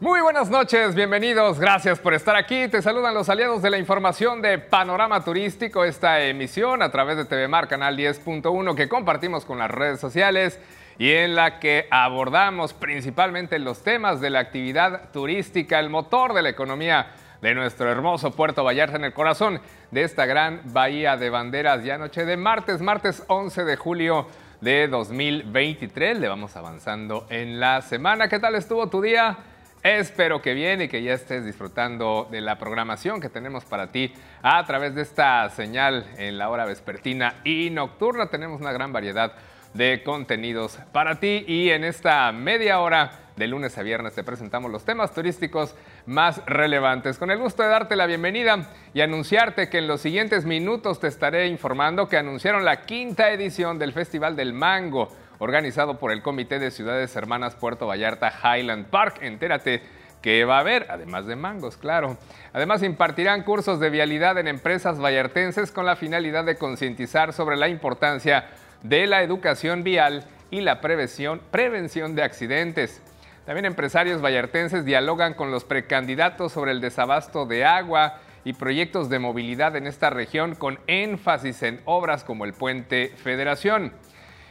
Muy buenas noches, bienvenidos, gracias por estar aquí. Te saludan los aliados de la información de Panorama Turístico, esta emisión a través de TV Mar Canal 10.1 que compartimos con las redes sociales y en la que abordamos principalmente los temas de la actividad turística, el motor de la economía de nuestro hermoso Puerto Vallarta en el corazón de esta gran bahía de banderas ya noche de martes, martes 11 de julio de 2023. Le vamos avanzando en la semana. ¿Qué tal estuvo tu día? Espero que bien y que ya estés disfrutando de la programación que tenemos para ti a través de esta señal en la hora vespertina y nocturna. Tenemos una gran variedad de contenidos para ti y en esta media hora de lunes a viernes te presentamos los temas turísticos más relevantes. Con el gusto de darte la bienvenida y anunciarte que en los siguientes minutos te estaré informando que anunciaron la quinta edición del Festival del Mango organizado por el Comité de Ciudades Hermanas Puerto Vallarta Highland Park. Entérate que va a haber, además de mangos, claro. Además, impartirán cursos de vialidad en empresas vallartenses con la finalidad de concientizar sobre la importancia de la educación vial y la prevención, prevención de accidentes. También empresarios vallartenses dialogan con los precandidatos sobre el desabasto de agua y proyectos de movilidad en esta región con énfasis en obras como el puente Federación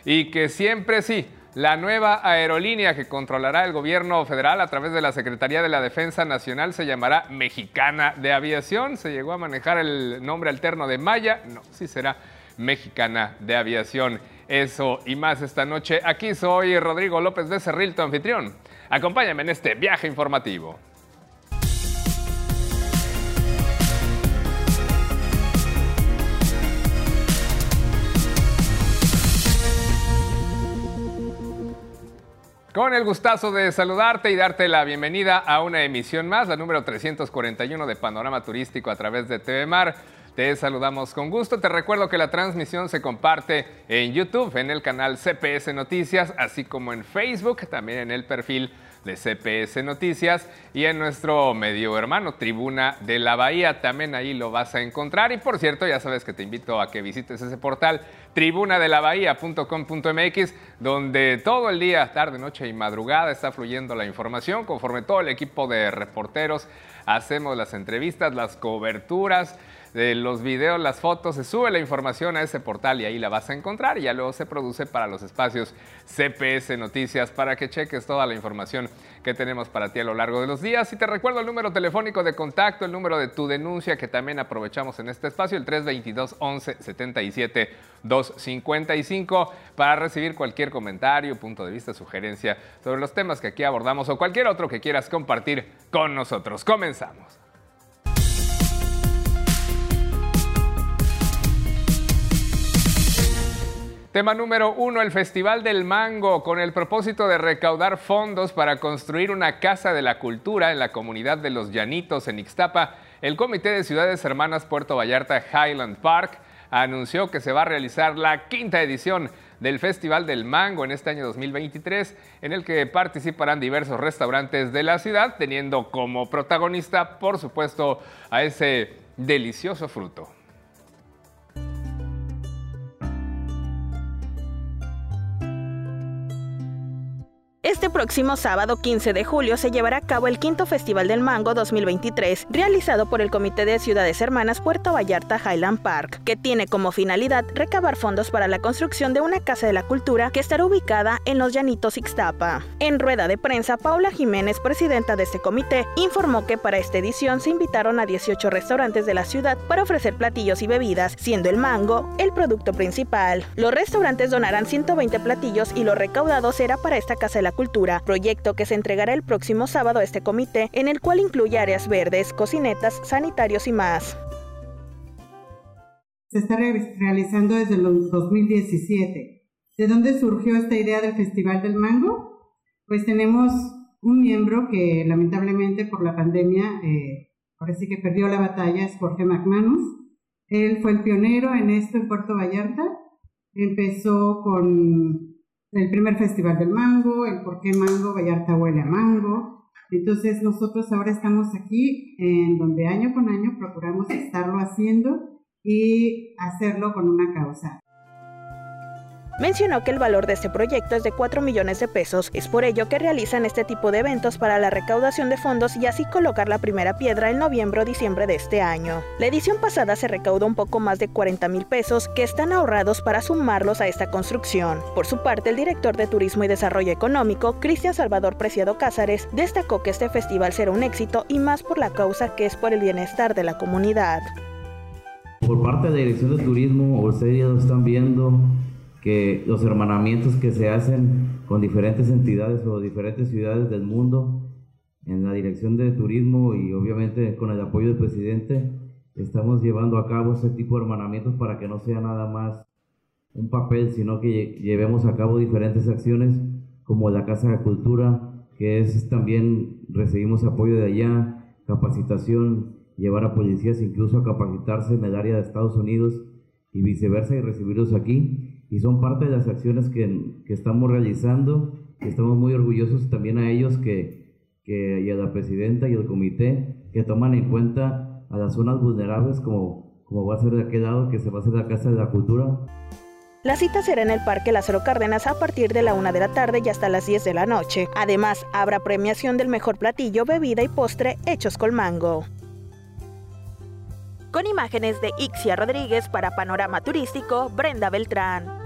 y que siempre sí, la nueva aerolínea que controlará el gobierno federal a través de la Secretaría de la Defensa Nacional se llamará Mexicana de Aviación. Se llegó a manejar el nombre alterno de Maya. No, sí será Mexicana de Aviación. Eso y más esta noche. Aquí soy Rodrigo López de Cerril, tu anfitrión. Acompáñame en este viaje informativo. Con el gustazo de saludarte y darte la bienvenida a una emisión más, la número 341 de Panorama Turístico a través de TV Mar. Te saludamos con gusto. Te recuerdo que la transmisión se comparte en YouTube, en el canal CPS Noticias, así como en Facebook, también en el perfil de CPS Noticias y en nuestro medio hermano Tribuna de la Bahía. También ahí lo vas a encontrar. Y por cierto, ya sabes que te invito a que visites ese portal tribunadelabahía.com.mx, donde todo el día, tarde, noche y madrugada está fluyendo la información. Conforme todo el equipo de reporteros hacemos las entrevistas, las coberturas de los videos, las fotos, se sube la información a ese portal y ahí la vas a encontrar y ya luego se produce para los espacios CPS Noticias para que cheques toda la información que tenemos para ti a lo largo de los días. Y te recuerdo el número telefónico de contacto, el número de tu denuncia que también aprovechamos en este espacio, el 322 11 77 255 para recibir cualquier comentario, punto de vista, sugerencia sobre los temas que aquí abordamos o cualquier otro que quieras compartir con nosotros. Comenzamos. Tema número uno, el Festival del Mango, con el propósito de recaudar fondos para construir una casa de la cultura en la comunidad de Los Llanitos en Ixtapa. El Comité de Ciudades Hermanas Puerto Vallarta Highland Park anunció que se va a realizar la quinta edición del Festival del Mango en este año 2023, en el que participarán diversos restaurantes de la ciudad, teniendo como protagonista, por supuesto, a ese delicioso fruto. Este próximo sábado 15 de julio se llevará a cabo el quinto Festival del Mango 2023, realizado por el Comité de Ciudades Hermanas Puerto Vallarta Highland Park, que tiene como finalidad recabar fondos para la construcción de una casa de la cultura que estará ubicada en Los Llanitos Ixtapa. En rueda de prensa, Paula Jiménez, presidenta de este comité, informó que para esta edición se invitaron a 18 restaurantes de la ciudad para ofrecer platillos y bebidas, siendo el mango el producto principal. Los restaurantes donarán 120 platillos y lo recaudado será para esta casa de la Proyecto que se entregará el próximo sábado a este comité, en el cual incluye áreas verdes, cocinetas, sanitarios y más. Se está realizando desde el 2017. ¿De dónde surgió esta idea del Festival del Mango? Pues tenemos un miembro que lamentablemente por la pandemia, eh, ahora sí que perdió la batalla, es Jorge McManus. Él fue el pionero en esto en Puerto Vallarta. Empezó con el primer festival del mango, el por qué mango, Vallarta huele a mango. Entonces nosotros ahora estamos aquí en donde año con año procuramos estarlo haciendo y hacerlo con una causa. Mencionó que el valor de este proyecto es de 4 millones de pesos. Es por ello que realizan este tipo de eventos para la recaudación de fondos y así colocar la primera piedra en noviembre o diciembre de este año. La edición pasada se recaudó un poco más de 40 mil pesos que están ahorrados para sumarlos a esta construcción. Por su parte, el director de Turismo y Desarrollo Económico, Cristian Salvador Preciado Cázares, destacó que este festival será un éxito y más por la causa que es por el bienestar de la comunidad. Por parte de la Dirección de Turismo, ustedes ya están viendo que los hermanamientos que se hacen con diferentes entidades o diferentes ciudades del mundo en la dirección de turismo y obviamente con el apoyo del presidente estamos llevando a cabo ese tipo de hermanamientos para que no sea nada más un papel, sino que llevemos a cabo diferentes acciones como la Casa de Cultura, que es también recibimos apoyo de allá, capacitación, llevar a policías incluso a capacitarse en el área de Estados Unidos y viceversa y recibirlos aquí y son parte de las acciones que, que estamos realizando estamos muy orgullosos también a ellos que, que, y a la presidenta y al comité que toman en cuenta a las zonas vulnerables como, como va a ser de aquel lado que se va a hacer la Casa de la Cultura. La cita será en el Parque Lázaro Cárdenas a partir de la una de la tarde y hasta las 10 de la noche. Además, habrá premiación del mejor platillo, bebida y postre hechos con mango. Con imágenes de Ixia Rodríguez para Panorama Turístico, Brenda Beltrán.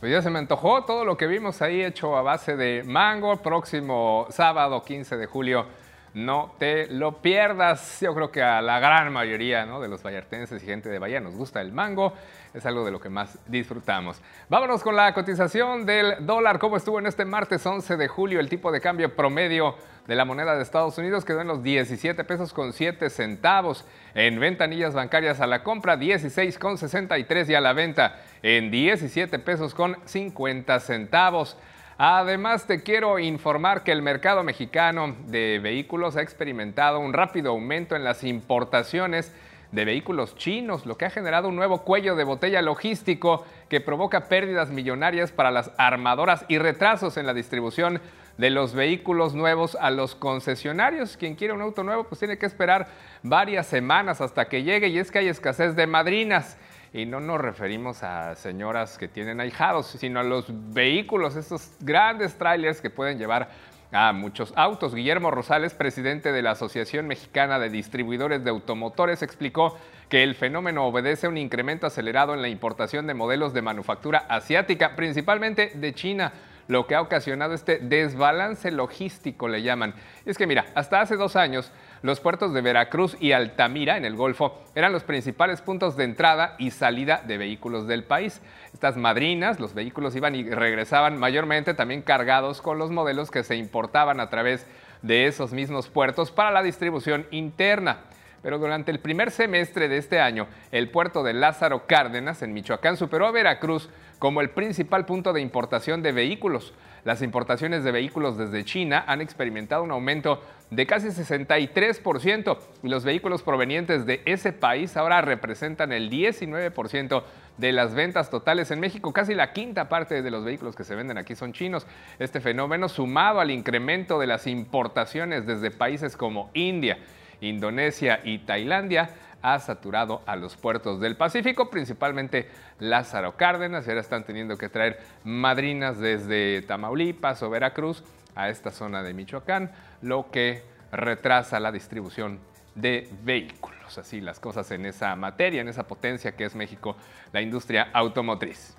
Pues ya se me antojó todo lo que vimos ahí hecho a base de mango. Próximo sábado 15 de julio, no te lo pierdas. Yo creo que a la gran mayoría de los vallartenses y gente de Bahía nos gusta el mango es algo de lo que más disfrutamos. Vámonos con la cotización del dólar. ¿Cómo estuvo en este martes 11 de julio? El tipo de cambio promedio de la moneda de Estados Unidos quedó en los 17 pesos con 7 centavos. En ventanillas bancarias a la compra 16 con 63 y a la venta en 17 pesos con 50 centavos. Además, te quiero informar que el mercado mexicano de vehículos ha experimentado un rápido aumento en las importaciones de vehículos chinos, lo que ha generado un nuevo cuello de botella logístico que provoca pérdidas millonarias para las armadoras y retrasos en la distribución de los vehículos nuevos a los concesionarios. Quien quiere un auto nuevo pues tiene que esperar varias semanas hasta que llegue y es que hay escasez de madrinas. Y no nos referimos a señoras que tienen ahijados, sino a los vehículos, estos grandes trailers que pueden llevar a muchos autos. Guillermo Rosales, presidente de la Asociación Mexicana de Distribuidores de Automotores, explicó que el fenómeno obedece a un incremento acelerado en la importación de modelos de manufactura asiática, principalmente de China lo que ha ocasionado este desbalance logístico, le llaman. es que mira, hasta hace dos años, los puertos de Veracruz y Altamira, en el Golfo, eran los principales puntos de entrada y salida de vehículos del país. Estas madrinas, los vehículos iban y regresaban mayormente también cargados con los modelos que se importaban a través de esos mismos puertos para la distribución interna. Pero durante el primer semestre de este año, el puerto de Lázaro Cárdenas, en Michoacán, superó a Veracruz como el principal punto de importación de vehículos. Las importaciones de vehículos desde China han experimentado un aumento de casi 63% y los vehículos provenientes de ese país ahora representan el 19% de las ventas totales en México. Casi la quinta parte de los vehículos que se venden aquí son chinos. Este fenómeno sumado al incremento de las importaciones desde países como India, Indonesia y Tailandia ha saturado a los puertos del Pacífico, principalmente Lázaro Cárdenas, y ahora están teniendo que traer madrinas desde Tamaulipas o Veracruz a esta zona de Michoacán, lo que retrasa la distribución de vehículos. Así las cosas en esa materia, en esa potencia que es México, la industria automotriz.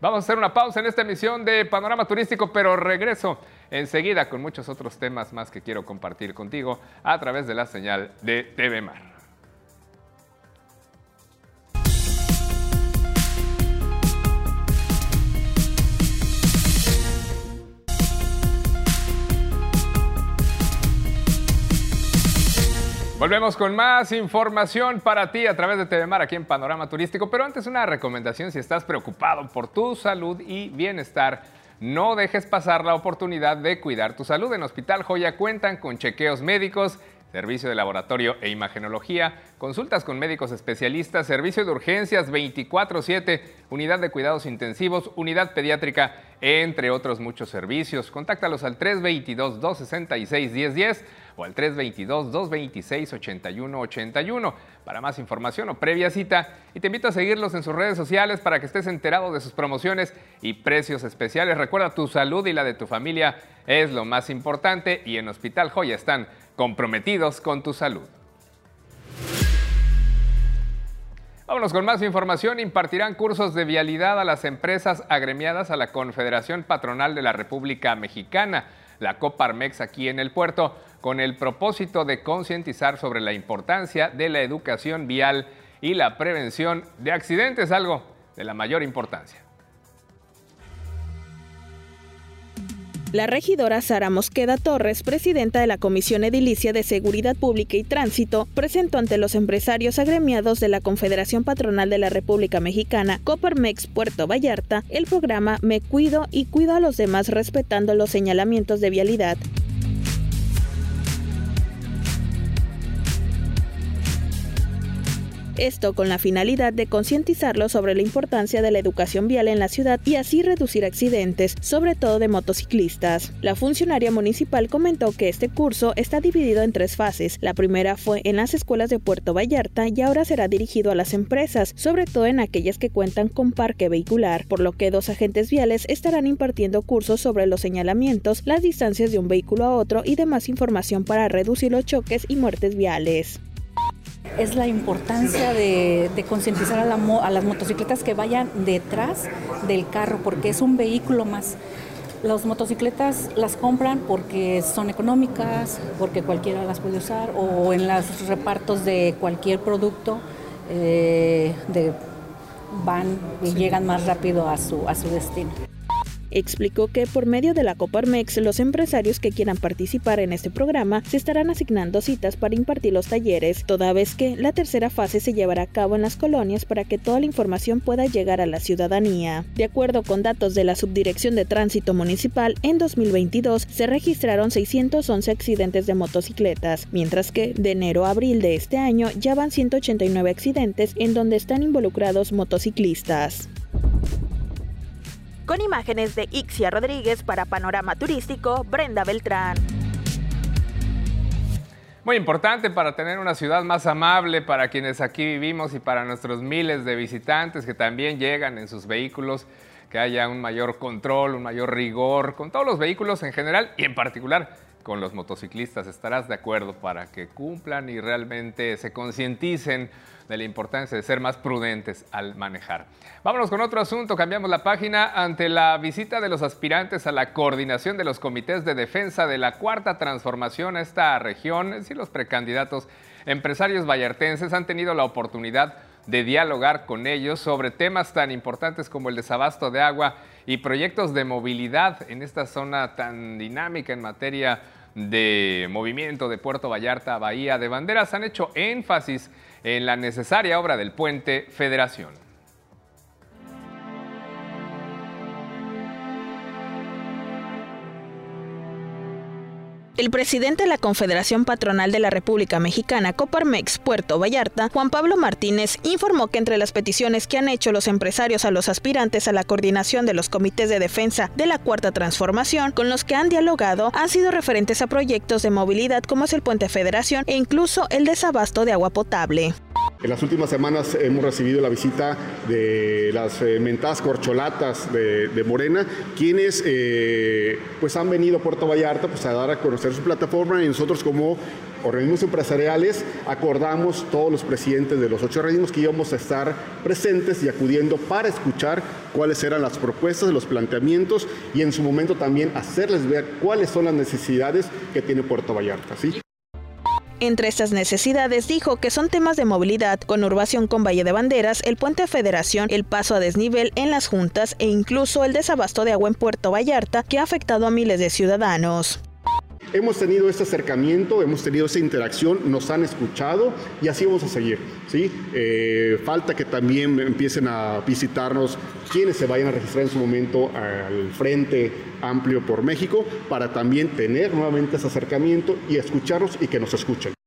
Vamos a hacer una pausa en esta emisión de Panorama Turístico, pero regreso enseguida con muchos otros temas más que quiero compartir contigo a través de la señal de TV Mar. Volvemos con más información para ti a través de TV Mar aquí en Panorama Turístico, pero antes una recomendación si estás preocupado por tu salud y bienestar. No dejes pasar la oportunidad de cuidar tu salud. En Hospital Joya cuentan con chequeos médicos servicio de laboratorio e imagenología, consultas con médicos especialistas, servicio de urgencias 24/7, unidad de cuidados intensivos, unidad pediátrica, entre otros muchos servicios. Contáctalos al 322-266-1010 o al 322-226-8181 para más información o previa cita. Y te invito a seguirlos en sus redes sociales para que estés enterado de sus promociones y precios especiales. Recuerda, tu salud y la de tu familia es lo más importante y en Hospital Joya están comprometidos con tu salud. Vámonos con más información. Impartirán cursos de vialidad a las empresas agremiadas a la Confederación Patronal de la República Mexicana, la Coparmex, aquí en el puerto, con el propósito de concientizar sobre la importancia de la educación vial y la prevención de accidentes, algo de la mayor importancia. La regidora Sara Mosqueda Torres, presidenta de la Comisión Edilicia de Seguridad Pública y Tránsito, presentó ante los empresarios agremiados de la Confederación Patronal de la República Mexicana, Coparmex Puerto Vallarta, el programa Me Cuido y Cuido a los demás respetando los señalamientos de vialidad. Esto con la finalidad de concientizarlos sobre la importancia de la educación vial en la ciudad y así reducir accidentes, sobre todo de motociclistas. La funcionaria municipal comentó que este curso está dividido en tres fases. La primera fue en las escuelas de Puerto Vallarta y ahora será dirigido a las empresas, sobre todo en aquellas que cuentan con parque vehicular, por lo que dos agentes viales estarán impartiendo cursos sobre los señalamientos, las distancias de un vehículo a otro y demás información para reducir los choques y muertes viales es la importancia de, concientizar a, las motocicletas que vayan detrás del carro, porque es un vehículo más. Las motocicletas las compran porque son económicas, porque cualquiera las puede usar, o en los repartos de cualquier producto eh, van y llegan más rápido a su, a su destino. Explicó que por medio de la Coparmex, los empresarios que quieran participar en este programa se estarán asignando citas para impartir los talleres, toda vez que la tercera fase se llevará a cabo en las colonias para que toda la información pueda llegar a la ciudadanía. De acuerdo con datos de la Subdirección de Tránsito Municipal, en 2022 se registraron 611 accidentes de motocicletas, mientras que de enero a abril de este año ya van 189 accidentes en donde están involucrados motociclistas. Con imágenes de Ixia Rodríguez para Panorama Turístico, Brenda Beltrán. Muy importante para tener una ciudad más amable para quienes aquí vivimos y para nuestros miles de visitantes que también llegan en sus vehículos, que haya un mayor control, un mayor rigor con todos los vehículos en general y en particular con los motociclistas. ¿Estarás de acuerdo para que cumplan y realmente se concienticen de la importancia de ser más prudentes al manejar. Vámonos con otro asunto, cambiamos la página. Ante la visita de los aspirantes a la coordinación de los comités de defensa de la cuarta transformación a esta región, si los precandidatos empresarios vallartenses han tenido la oportunidad de dialogar con ellos sobre temas tan importantes como el desabasto de agua y proyectos de movilidad en esta zona tan dinámica en materia de movimiento de Puerto Vallarta a Bahía de Banderas. Han hecho énfasis en la necesaria obra del puente Federación. El presidente de la Confederación Patronal de la República Mexicana, Coparmex Puerto Vallarta, Juan Pablo Martínez, informó que entre las peticiones que han hecho los empresarios a los aspirantes a la coordinación de los comités de defensa de la Cuarta Transformación, con los que han dialogado, han sido referentes a proyectos de movilidad como es el Puente Federación e incluso el desabasto de agua potable. En las últimas semanas hemos recibido la visita de las eh, mentadas corcholatas de, Morena, quienes eh, pues han venido a Puerto Vallarta pues, a dar a conocer su plataforma y nosotros como organismos empresariales acordamos todos los presidentes de los ocho organismos que íbamos a estar presentes y acudiendo para escuchar cuáles eran las propuestas, los planteamientos y en su momento también hacerles ver cuáles son las necesidades que tiene Puerto Vallarta. ¿sí? Entre estas necesidades dijo que son temas de movilidad, conurbación con Valle de Banderas, el puente Federación, el paso a desnivel en las juntas e incluso el desabasto de agua en Puerto Vallarta que ha afectado a miles de ciudadanos. Hemos tenido este acercamiento, hemos tenido esa interacción, nos han escuchado y así vamos a seguir. ¿sí? Eh, falta que también empiecen a visitarnos quienes se vayan a registrar en su momento al Frente Amplio por México para también tener nuevamente ese acercamiento y escucharnos y que nos escuchen.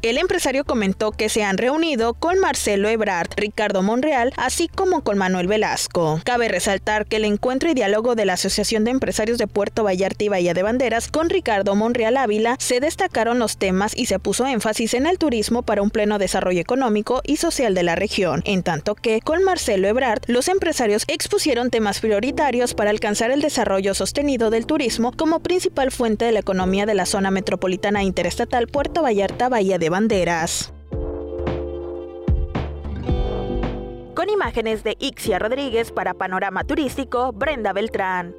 El empresario comentó que se han reunido con Marcelo Ebrard, Ricardo Monreal, así como con Manuel Velasco. Cabe resaltar que el encuentro y diálogo de la Asociación de Empresarios de Puerto Vallarta y Bahía de Banderas con Ricardo Monreal Ávila se destacaron los temas y se puso énfasis en el turismo para un pleno desarrollo económico y social de la región, en tanto que con Marcelo Ebrard los empresarios expusieron temas prioritarios para alcanzar el desarrollo sostenido del turismo como principal fuente de la economía de la zona metropolitana interestatal Puerto Vallarta Bahía de banderas. Con imágenes de Ixia Rodríguez para Panorama Turístico, Brenda Beltrán.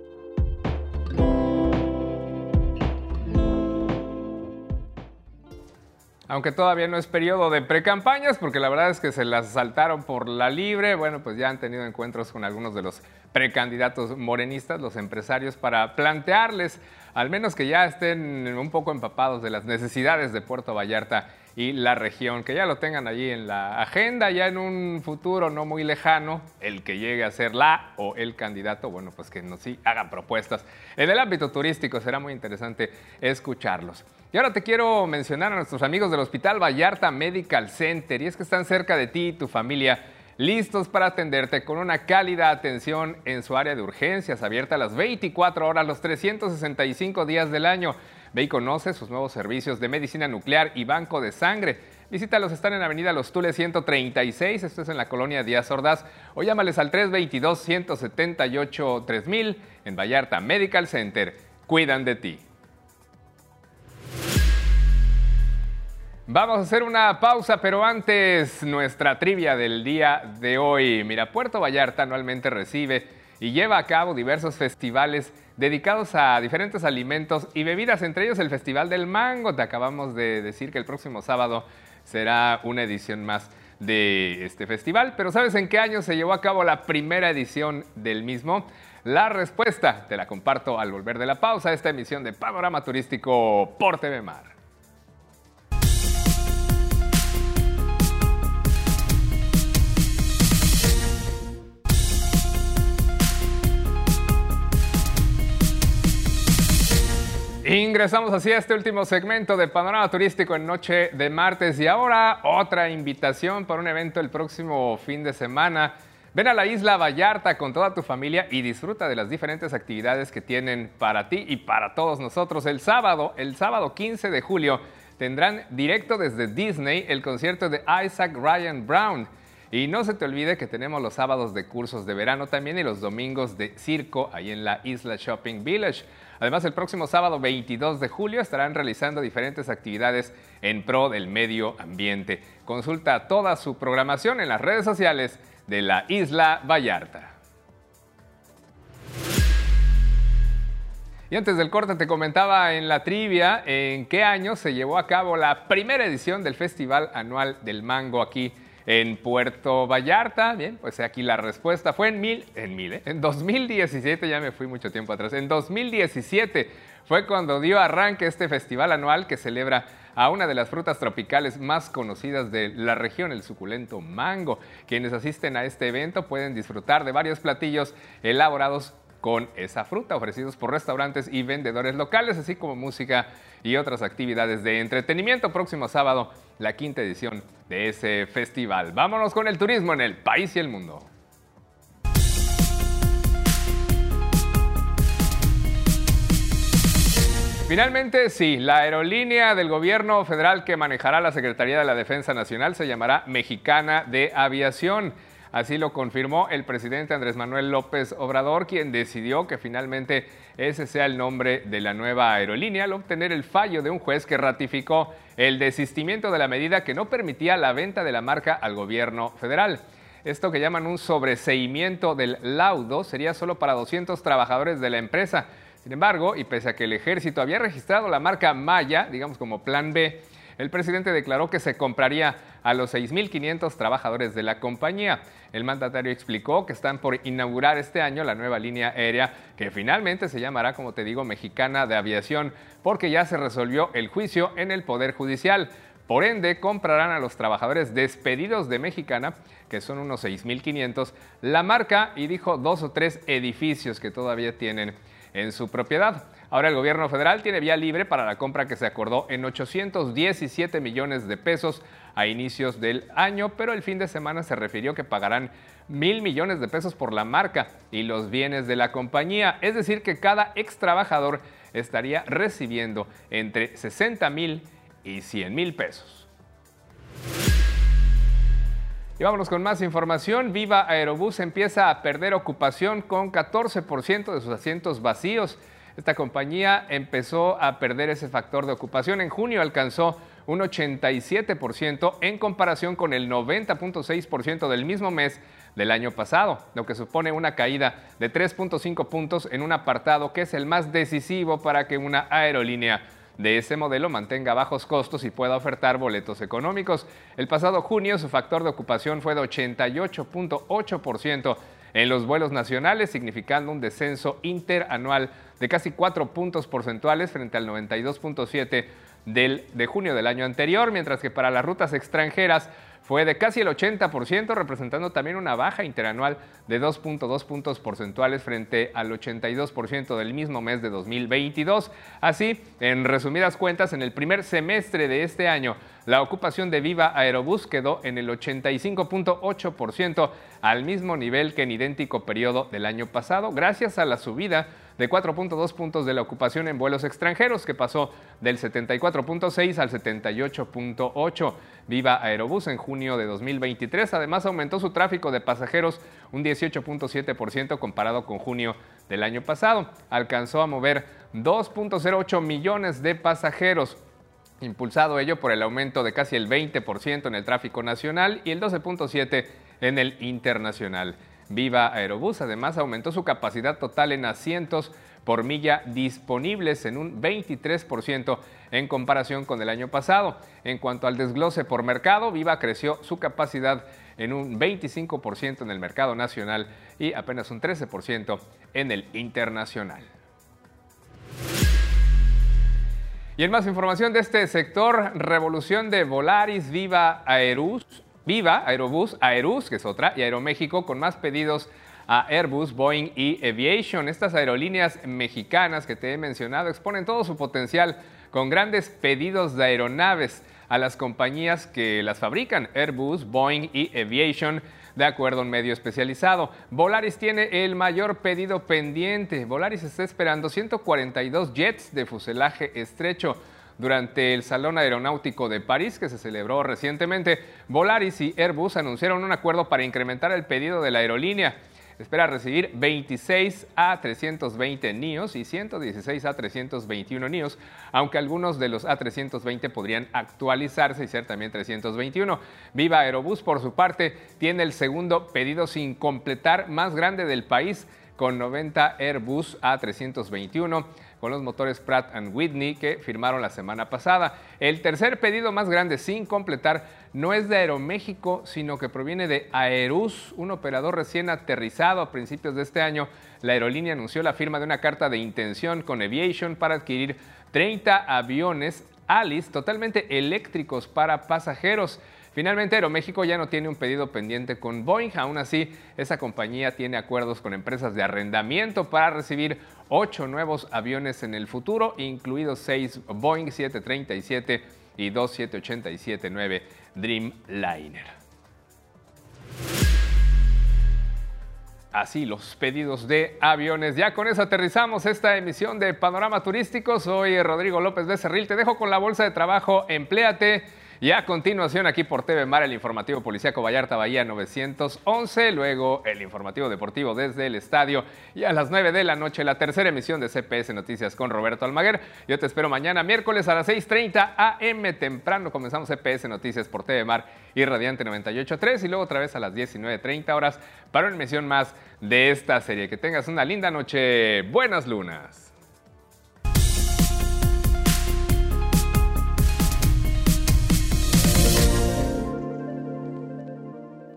Aunque todavía no es periodo de precampañas, porque la verdad es que se las saltaron por la libre, bueno, pues ya han tenido encuentros con algunos de los precandidatos morenistas, los empresarios, para plantearles, al menos que ya estén un poco empapados de las necesidades de Puerto Vallarta y la región, que ya lo tengan allí en la agenda, ya en un futuro no muy lejano, el que llegue a ser la o el candidato, bueno, pues que nos sí hagan propuestas. En el ámbito turístico será muy interesante escucharlos. Y ahora te quiero mencionar a nuestros amigos del Hospital Vallarta Medical Center, y es que están cerca de ti y tu familia listos para atenderte con una cálida atención en su área de urgencias, abierta a las 24 horas, los 365 días del año. Ve y conoce sus nuevos servicios de medicina nuclear y banco de sangre. Visítalos, están en Avenida Los Tules 136, esto es en la colonia Díaz Ordaz, o llámales al 322-178-3000 en Vallarta Medical Center. Cuidan de ti. Vamos a hacer una pausa, pero antes nuestra trivia del día de hoy. Mira, Puerto Vallarta anualmente recibe y lleva a cabo diversos festivales dedicados a diferentes alimentos y bebidas, entre ellos el Festival del Mango. Te acabamos de decir que el próximo sábado será una edición más de este festival, pero ¿sabes en qué año se llevó a cabo la primera edición del mismo? La respuesta te la comparto al volver de la pausa, esta emisión de Panorama Turístico por TV Mar. Ingresamos así a este último segmento de Panorama Turístico en Noche de Martes y ahora otra invitación para un evento el próximo fin de semana. Ven a la isla Vallarta con toda tu familia y disfruta de las diferentes actividades que tienen para ti y para todos nosotros. El sábado, el sábado 15 de julio, tendrán directo desde Disney el concierto de Isaac Ryan Brown. Y no se te olvide que tenemos los sábados de cursos de verano también y los domingos de circo ahí en la Isla Shopping Village. Además, el próximo sábado 22 de julio estarán realizando diferentes actividades en pro del medio ambiente. Consulta toda su programación en las redes sociales de la Isla Vallarta. Y antes del corte te comentaba en la trivia en qué año se llevó a cabo la primera edición del Festival Anual del Mango aquí en Puerto Vallarta. Bien, pues aquí la respuesta fue en mil, en mil, ¿eh? en 2017, ya me fui mucho tiempo atrás, en 2017 fue cuando dio arranque este festival anual que celebra a una de las frutas tropicales más conocidas de la región, el suculento mango. Quienes asisten a este evento pueden disfrutar de varios platillos elaborados con esa fruta, ofrecidos por restaurantes y vendedores locales, así como música y otras actividades de entretenimiento. Próximo sábado, la quinta edición de ese festival. Vámonos con el turismo en el país y el mundo. Finalmente, sí, la aerolínea del gobierno federal que manejará la Secretaría de la Defensa Nacional se llamará Mexicana de Aviación. Así lo confirmó el presidente Andrés Manuel López Obrador, quien decidió que finalmente ese sea el nombre de la nueva aerolínea al obtener el fallo de un juez que ratificó el desistimiento de la medida que no permitía la venta de la marca al gobierno federal. Esto que llaman un sobreseimiento del laudo sería solo para 200 trabajadores de la empresa. Sin embargo, y pese a que el ejército había registrado la marca Maya, digamos como plan B, el presidente declaró que se compraría a los 6.500 trabajadores de la compañía. El mandatario explicó que están por inaugurar este año la nueva línea aérea que finalmente se llamará, como te digo, Mexicana de Aviación, porque ya se resolvió el juicio en el Poder Judicial. Por ende, comprarán a los trabajadores despedidos de Mexicana, que son unos 6.500, la marca y dijo dos o tres edificios que todavía tienen en su propiedad. Ahora el gobierno federal tiene vía libre para la compra que se acordó en 817 millones de pesos a inicios del año, pero el fin de semana se refirió que pagarán mil millones de pesos por la marca y los bienes de la compañía, es decir, que cada ex trabajador estaría recibiendo entre 60 mil y 100 mil pesos. Y vámonos con más información. Viva Aerobús empieza a perder ocupación con 14% de sus asientos vacíos. Esta compañía empezó a perder ese factor de ocupación. En junio alcanzó un 87% en comparación con el 90.6% del mismo mes del año pasado, lo que supone una caída de 3.5 puntos en un apartado que es el más decisivo para que una aerolínea de ese modelo mantenga bajos costos y pueda ofertar boletos económicos. El pasado junio su factor de ocupación fue de 88.8% en los vuelos nacionales, significando un descenso interanual de casi 4 puntos porcentuales frente al 92.7 de junio del año anterior, mientras que para las rutas extranjeras fue de casi el 80%, representando también una baja interanual de 2.2 puntos porcentuales frente al 82% del mismo mes de 2022. Así, en resumidas cuentas, en el primer semestre de este año, la ocupación de Viva Aerobús quedó en el 85.8%, al mismo nivel que en idéntico periodo del año pasado, gracias a la subida de 4.2 puntos de la ocupación en vuelos extranjeros, que pasó del 74.6 al 78.8. Viva Aerobús en junio de 2023 además aumentó su tráfico de pasajeros un 18.7% comparado con junio del año pasado. Alcanzó a mover 2.08 millones de pasajeros impulsado ello por el aumento de casi el 20% en el tráfico nacional y el 12.7% en el internacional. Viva Aerobús además aumentó su capacidad total en asientos por milla disponibles en un 23% en comparación con el año pasado. En cuanto al desglose por mercado, Viva creció su capacidad en un 25% en el mercado nacional y apenas un 13% en el internacional. Y en más información de este sector, revolución de Volaris, Viva Aerus, Viva, Aerobús, Aerus, que es otra, y Aeroméxico con más pedidos a Airbus, Boeing y Aviation. Estas aerolíneas mexicanas que te he mencionado exponen todo su potencial con grandes pedidos de aeronaves a las compañías que las fabrican, Airbus, Boeing y Aviation, de acuerdo a un medio especializado. Volaris tiene el mayor pedido pendiente. Volaris está esperando 142 jets de fuselaje estrecho durante el Salón Aeronáutico de París, que se celebró recientemente, Volaris y Airbus anunciaron un acuerdo para incrementar el pedido de la aerolínea. Espera recibir 26 a 320 NIOS y 116 a 321 NIOS, aunque algunos de los A320 podrían actualizarse y ser también 321. Viva Aerobús, por su parte, tiene el segundo pedido sin completar más grande del país, con 90 Airbus A321 con los motores Pratt Whitney que firmaron la semana pasada. El tercer pedido más grande sin completar no es de Aeroméxico, sino que proviene de Aerus, un operador recién aterrizado a principios de este año. La aerolínea anunció la firma de una carta de intención con Aviation para adquirir 30 aviones Alice totalmente eléctricos para pasajeros. Finalmente, Aeroméxico ya no tiene un pedido pendiente con Boeing. Aún así, esa compañía tiene acuerdos con empresas de arrendamiento para recibir ocho nuevos aviones en el futuro, incluidos seis Boeing 737 y dos 787-9 Dreamliner. Así los pedidos de aviones. Ya con eso aterrizamos esta emisión de Panorama Turístico. Soy Rodrigo López Becerril. Te dejo con la bolsa de trabajo. Empléate y a continuación, aquí por TV Mar, el informativo policíaco Vallarta Bahía 911, luego el informativo deportivo desde el estadio y a las 9 de la noche la tercera emisión de CPS Noticias con Roberto Almaguer. Yo te espero mañana miércoles a las 6.30 AM temprano. Comenzamos CPS Noticias por TV Mar y Radiante 98.3 y luego otra vez a las 19.30 horas para una emisión más de esta serie. Que tengas una linda noche. Buenas lunas.